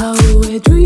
How where dreams